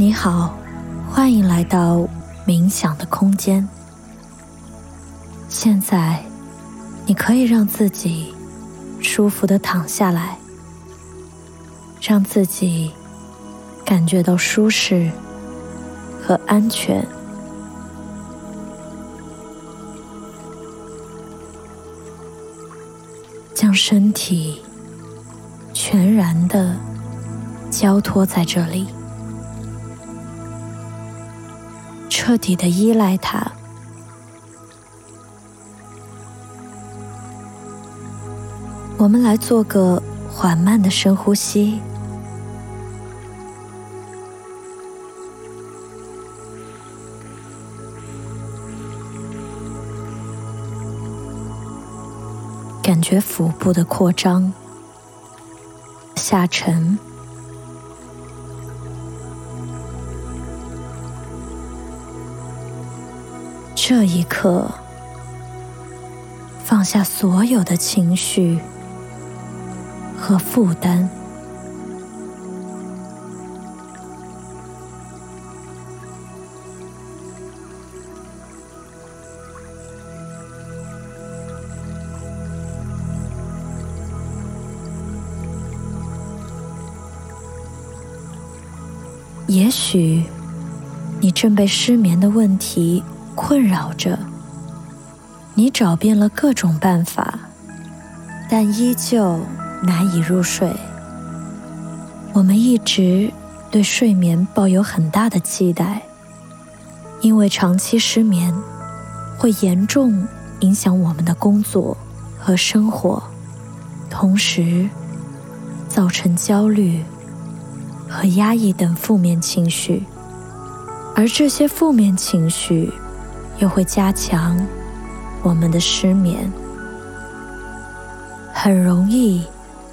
你好，欢迎来到冥想的空间。现在，你可以让自己舒服的躺下来，让自己感觉到舒适和安全。将身体全然的交托在这里。彻底的依赖它。我们来做个缓慢的深呼吸，感觉腹部的扩张、下沉。这一刻，放下所有的情绪和负担，也许你正被失眠的问题。困扰着你，找遍了各种办法，但依旧难以入睡。我们一直对睡眠抱有很大的期待，因为长期失眠会严重影响我们的工作和生活，同时造成焦虑和压抑等负面情绪，而这些负面情绪。又会加强我们的失眠，很容易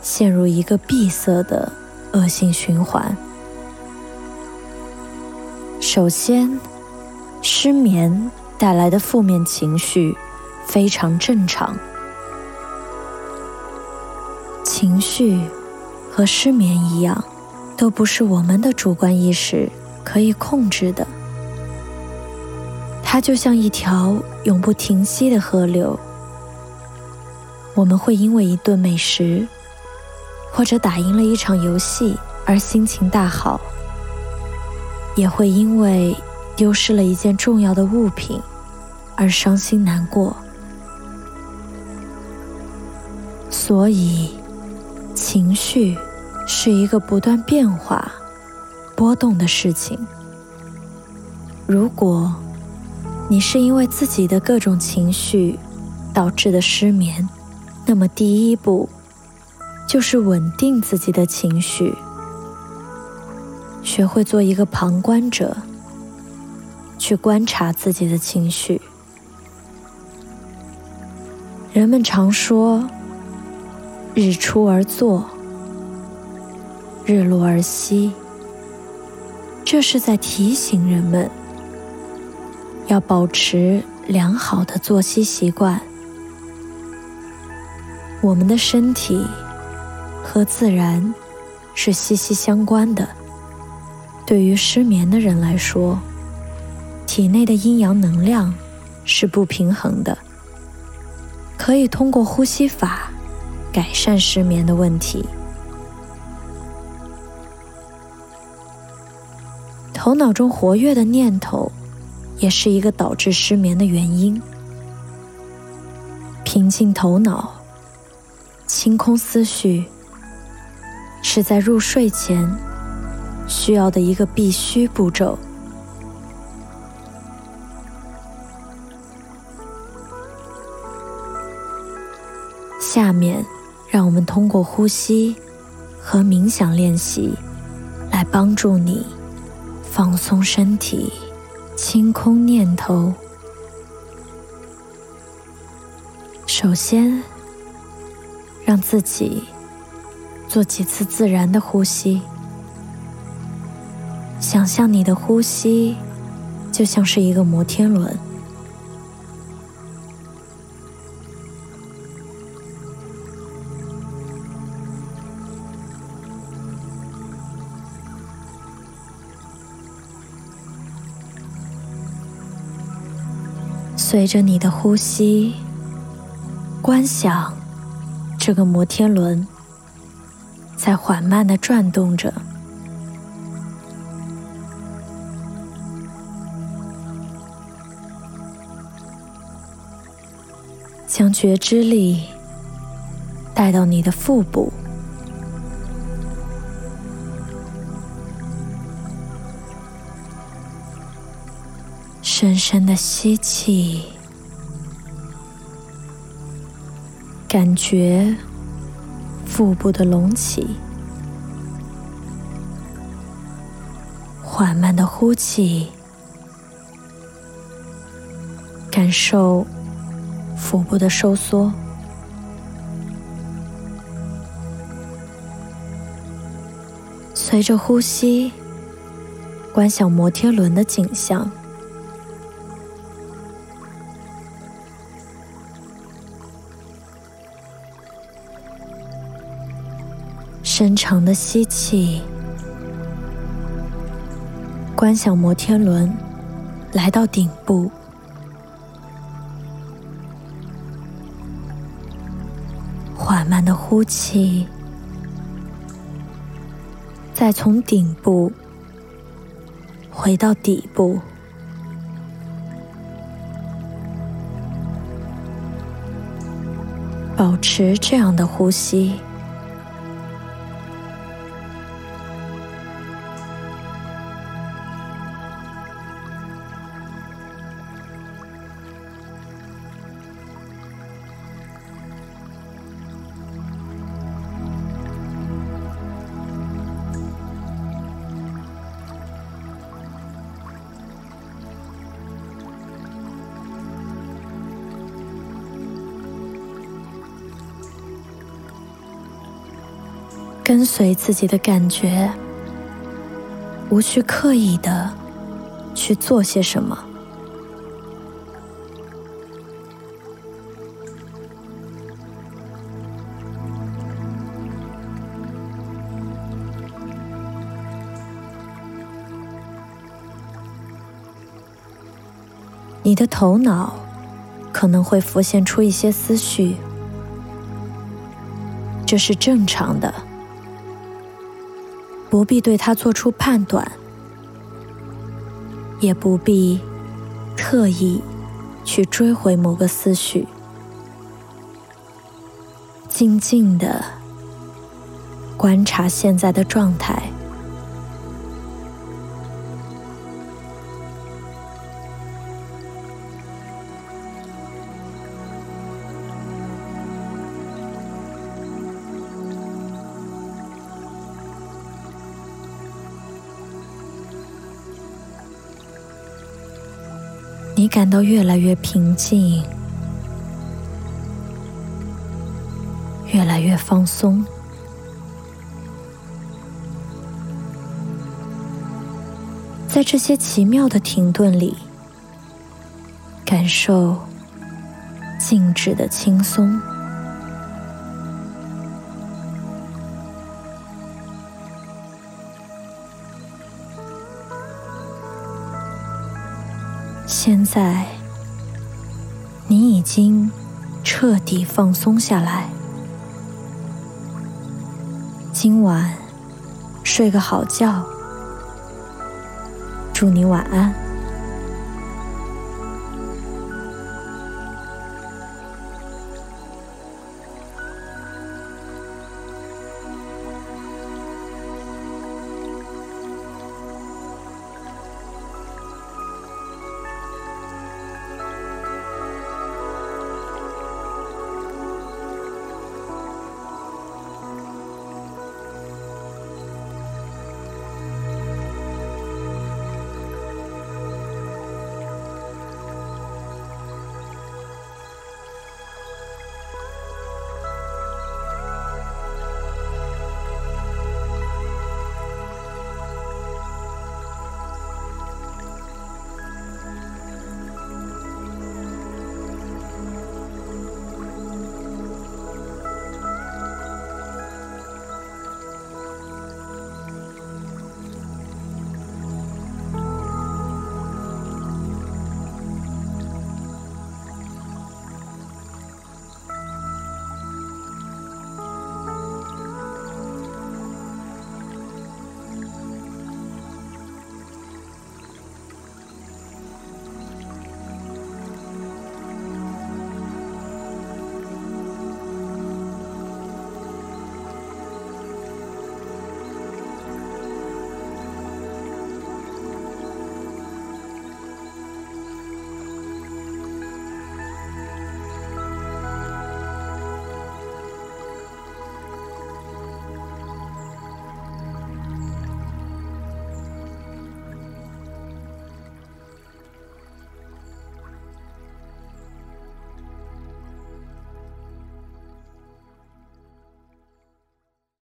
陷入一个闭塞的恶性循环。首先，失眠带来的负面情绪非常正常，情绪和失眠一样，都不是我们的主观意识可以控制的。它就像一条永不停息的河流。我们会因为一顿美食，或者打赢了一场游戏而心情大好，也会因为丢失了一件重要的物品而伤心难过。所以，情绪是一个不断变化、波动的事情。如果你是因为自己的各种情绪导致的失眠，那么第一步就是稳定自己的情绪，学会做一个旁观者，去观察自己的情绪。人们常说“日出而作，日落而息”，这是在提醒人们。要保持良好的作息习惯。我们的身体和自然是息息相关的。对于失眠的人来说，体内的阴阳能量是不平衡的。可以通过呼吸法改善失眠的问题。头脑中活跃的念头。也是一个导致失眠的原因。平静头脑、清空思绪，是在入睡前需要的一个必须步骤。下面，让我们通过呼吸和冥想练习，来帮助你放松身体。清空念头。首先，让自己做几次自然的呼吸。想象你的呼吸就像是一个摩天轮。随着你的呼吸，观想这个摩天轮在缓慢的转动着。将觉知力带到你的腹部，深深的吸气，感觉腹部的隆起；缓慢的呼气，感受。腹部的收缩，随着呼吸，观想摩天轮的景象，深长的吸气，观想摩天轮来到顶部。缓慢的呼气，再从顶部回到底部，保持这样的呼吸。跟随自己的感觉，无需刻意的去做些什么。你的头脑可能会浮现出一些思绪，这是正常的。不必对他做出判断，也不必特意去追回某个思绪，静静的观察现在的状态。你感到越来越平静，越来越放松，在这些奇妙的停顿里，感受静止的轻松。现在，你已经彻底放松下来。今晚睡个好觉，祝你晚安。